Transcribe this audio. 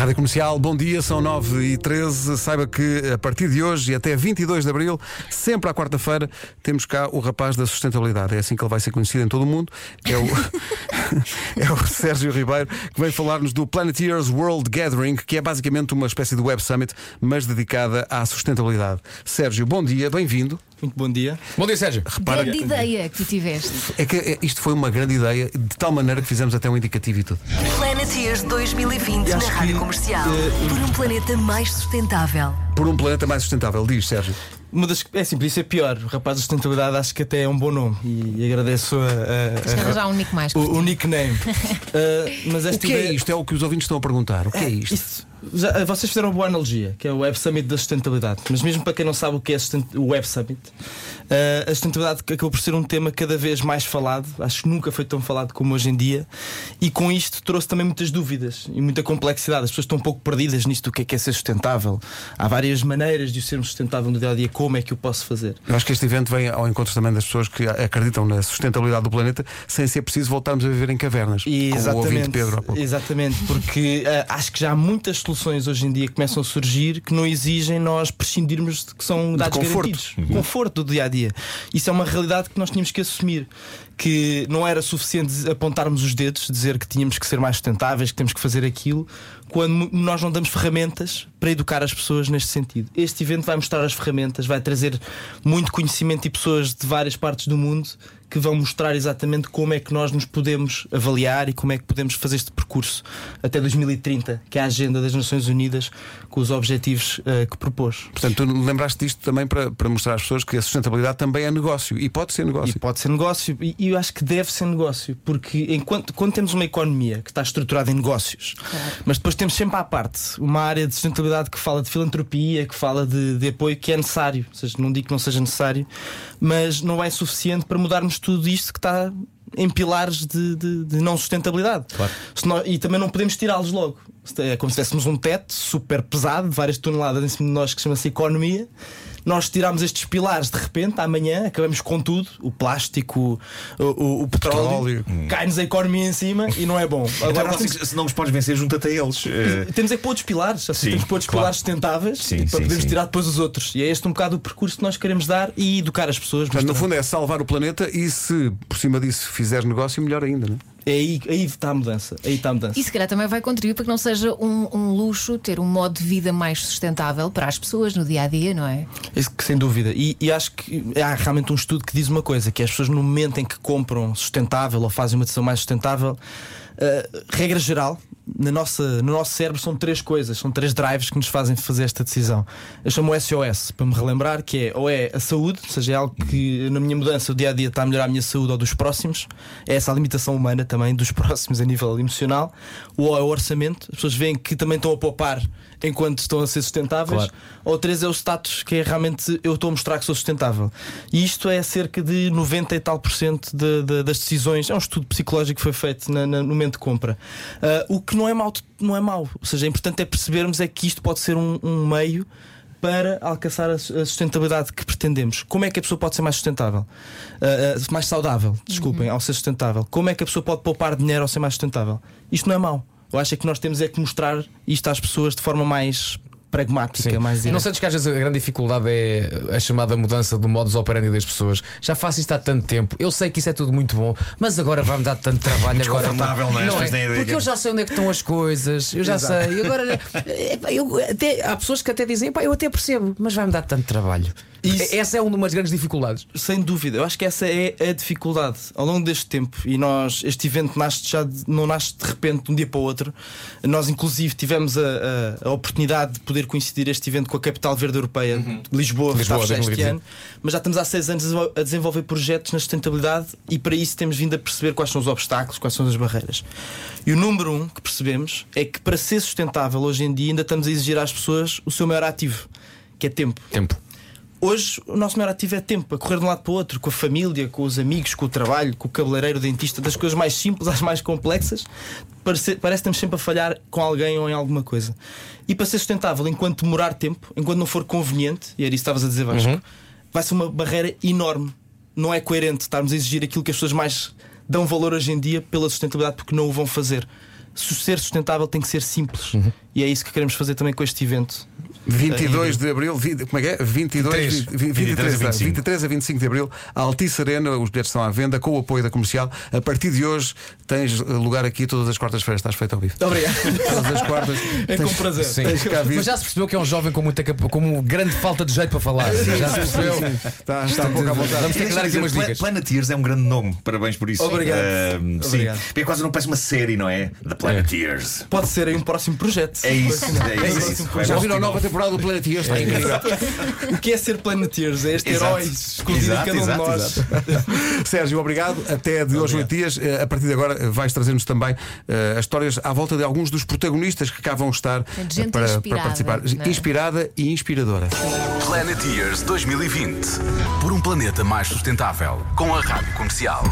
Rádio Comercial, bom dia, são 9 e 13 Saiba que a partir de hoje e até 22 de abril, sempre à quarta-feira, temos cá o rapaz da sustentabilidade. É assim que ele vai ser conhecido em todo o mundo. É o, é o Sérgio Ribeiro, que vem falar-nos do Planeteers World Gathering, que é basicamente uma espécie de Web Summit, mas dedicada à sustentabilidade. Sérgio, bom dia, bem-vindo. Muito bom dia. Bom dia, Sérgio. Repara grande ideia que tu tiveste. É que isto foi uma grande ideia, de tal maneira que fizemos até um indicativo e tudo. Planeteers 2020 na Rádio Comercial. Uh, por um planeta mais sustentável. Por um planeta mais sustentável, diz Sérgio. Uma das, é sim, isso é pior. O rapaz da sustentabilidade acho que até é um bom nome e, e agradeço a, a, a, já um nick mais o, o nickname. uh, mas o que é ideia... é isto? É o que os ouvintes estão a perguntar. O que é, é isto? Isso, já, vocês fizeram uma boa analogia, que é o Web Summit da sustentabilidade. Mas mesmo para quem não sabe o que é o Web Summit, uh, a sustentabilidade acabou por ser um tema cada vez mais falado. Acho que nunca foi tão falado como hoje em dia. E com isto trouxe também muitas dúvidas e muita complexidade. As pessoas estão um pouco perdidas nisto do que é, que é ser sustentável. Há várias maneiras de o sermos sustentável no dia a dia. Como é que o posso fazer? Eu acho que este evento vem ao encontro também das pessoas que acreditam na sustentabilidade do planeta sem ser preciso voltarmos a viver em cavernas. E exatamente, Pedro, exatamente, porque uh, acho que já há muitas soluções hoje em dia que começam a surgir que não exigem nós prescindirmos de que são dados de conforto. garantidos. Uhum. Conforto do dia a dia. Isso é uma realidade que nós tínhamos que assumir. Que não era suficiente apontarmos os dedos, dizer que tínhamos que ser mais sustentáveis, que temos que fazer aquilo, quando nós não damos ferramentas para educar as pessoas neste sentido. Este evento vai mostrar as ferramentas, vai trazer muito conhecimento e pessoas de várias partes do mundo que vão mostrar exatamente como é que nós nos podemos avaliar e como é que podemos fazer este percurso até 2030, que é a agenda das Nações Unidas com os objetivos uh, que propôs. Portanto, tu lembraste disto também para, para mostrar às pessoas que a sustentabilidade também é negócio e pode ser negócio. E pode ser negócio, e, e eu acho que deve ser negócio, porque enquanto quando temos uma economia que está estruturada em negócios, claro. mas depois temos sempre à parte uma área de sustentabilidade que fala de filantropia, que fala de, de apoio que é necessário, ou seja, não digo que não seja necessário, mas não é suficiente para mudarmos tudo isto que está em pilares de, de, de não sustentabilidade. Claro. E também não podemos tirá-los logo. É como se tivéssemos um teto super pesado, de várias toneladas em cima de nós, que chama-se economia nós tiramos estes pilares de repente, amanhã, acabamos com tudo, o plástico, o, o, o petróleo, hum. cai-nos a economia em cima e não é bom. Então, Agora, temos... se não nos podes vencer, junta-te a eles. Uh... Temos é que pôr outros pilares, assim, sim, temos que pôr outros claro. pilares sustentáveis sim, para sim, podermos tirar depois os outros. E é este um bocado o percurso que nós queremos dar e educar as pessoas. Mas, no fundo é salvar o planeta e se por cima disso fizeres negócio, melhor ainda, não é? É aí, aí está a mudança. Aí está a mudança. E se calhar também vai contribuir para que não seja um, um, luxo ter um modo de vida mais sustentável para as pessoas no dia a dia, não é? Isso, sem dúvida. E, e, acho que há realmente um estudo que diz uma coisa: que as pessoas, no momento em que compram sustentável ou fazem uma decisão mais sustentável, uh, regra geral, na nossa, no nosso cérebro são três coisas, são três drives que nos fazem fazer esta decisão. Eu chamo SOS para me relembrar que é ou é a saúde, ou seja, é algo que na minha mudança o dia a dia está a melhorar a minha saúde ou dos próximos, é essa a limitação humana também dos próximos a nível emocional, ou é o orçamento, as pessoas veem que também estão a poupar enquanto estão a ser sustentáveis, claro. ou três é o status, que é realmente eu estou a mostrar que sou sustentável. E isto é cerca de 90 e tal por cento de, de, das decisões. É um estudo psicológico que foi feito na, na, no momento de compra. Uh, o que não é mau, não é mau. Ou seja, é importante é percebermos é que isto pode ser um, um meio para alcançar a sustentabilidade que pretendemos. Como é que a pessoa pode ser mais sustentável? Uh, uh, mais saudável, desculpem, uhum. ao ser sustentável. Como é que a pessoa pode poupar dinheiro ao ser mais sustentável? Isto não é mau. Eu acho que nós temos é que mostrar isto às pessoas de forma mais pragmática, Sim. mais direta. Não sentes que às vezes a grande dificuldade é a chamada mudança do modus operandi das pessoas. Já faço isto há tanto tempo, eu sei que isso é tudo muito bom, mas agora vai-me dar tanto trabalho. agora não, não, é? é? Porque eu já sei onde é que estão as coisas, eu já Exato. sei. Agora, eu, até, há pessoas que até dizem, eu até percebo, mas vai-me dar tanto trabalho. Isso, essa é uma das grandes dificuldades. Sem dúvida, eu acho que essa é a dificuldade ao longo deste tempo. E nós, este evento nasce já de, não nasce de repente de um dia para o outro. Nós, inclusive, tivemos a, a, a oportunidade de poder coincidir este evento com a Capital Verde Europeia uhum. de Lisboa, que Lisboa, está este ano. Mas já estamos há seis anos a desenvolver projetos na sustentabilidade e para isso temos vindo a perceber quais são os obstáculos, quais são as barreiras. E o número um que percebemos é que para ser sustentável hoje em dia ainda estamos a exigir às pessoas o seu maior ativo, que é tempo. Tempo. Hoje o nosso maior ativo é tempo, a correr de um lado para o outro, com a família, com os amigos, com o trabalho, com o cabeleireiro, o dentista, das coisas mais simples às mais complexas. Parece, parece que estamos sempre a falhar com alguém ou em alguma coisa. E para ser sustentável, enquanto demorar tempo, enquanto não for conveniente, e era isso que estavas a dizer, Vasco, uhum. vai ser uma barreira enorme. Não é coerente estarmos a exigir aquilo que as pessoas mais dão valor hoje em dia pela sustentabilidade porque não o vão fazer. ser sustentável tem que ser simples. E é isso que queremos fazer também com este evento. 22 de Abril, vi- como é que é? 22, 23, 23, 23 a 25. 23 a 25 de Abril, a Altice Arena, os bilhetes estão à venda com o apoio da comercial. A partir de hoje tens lugar aqui todas as quartas-feiras, estás feito ao vivo. Obrigado. Todas as quartas. É tens- com prazer. Sim. Tens cá vir. Mas já se percebeu que é um jovem com muita com uma grande falta de jeito para falar. já se percebeu. Está, está um pouco à vontade. Vamos ter que dar aqui umas dicas. Planeteers é um grande nome, parabéns por isso. Obrigado. Sim, Obrigado. porque é quase não parece uma série, não é? The Planeteers. Pode ser aí um próximo projeto. É isso, é isso. isso. Vai Já viram a nova temporada do Planeteers? Está incrível. O que é ser Planeteers? É este herói escondido em cada um de nós. Sérgio, obrigado. Até de hoje, oito dias. Eh, A partir de agora, eh, vais trazer-nos também eh, as histórias à volta de alguns dos protagonistas que cá vão estar É gente para, para participar. é? Inspirada e inspiradora. Planeteers 2020. Por um planeta mais sustentável. Com a Rádio Comercial.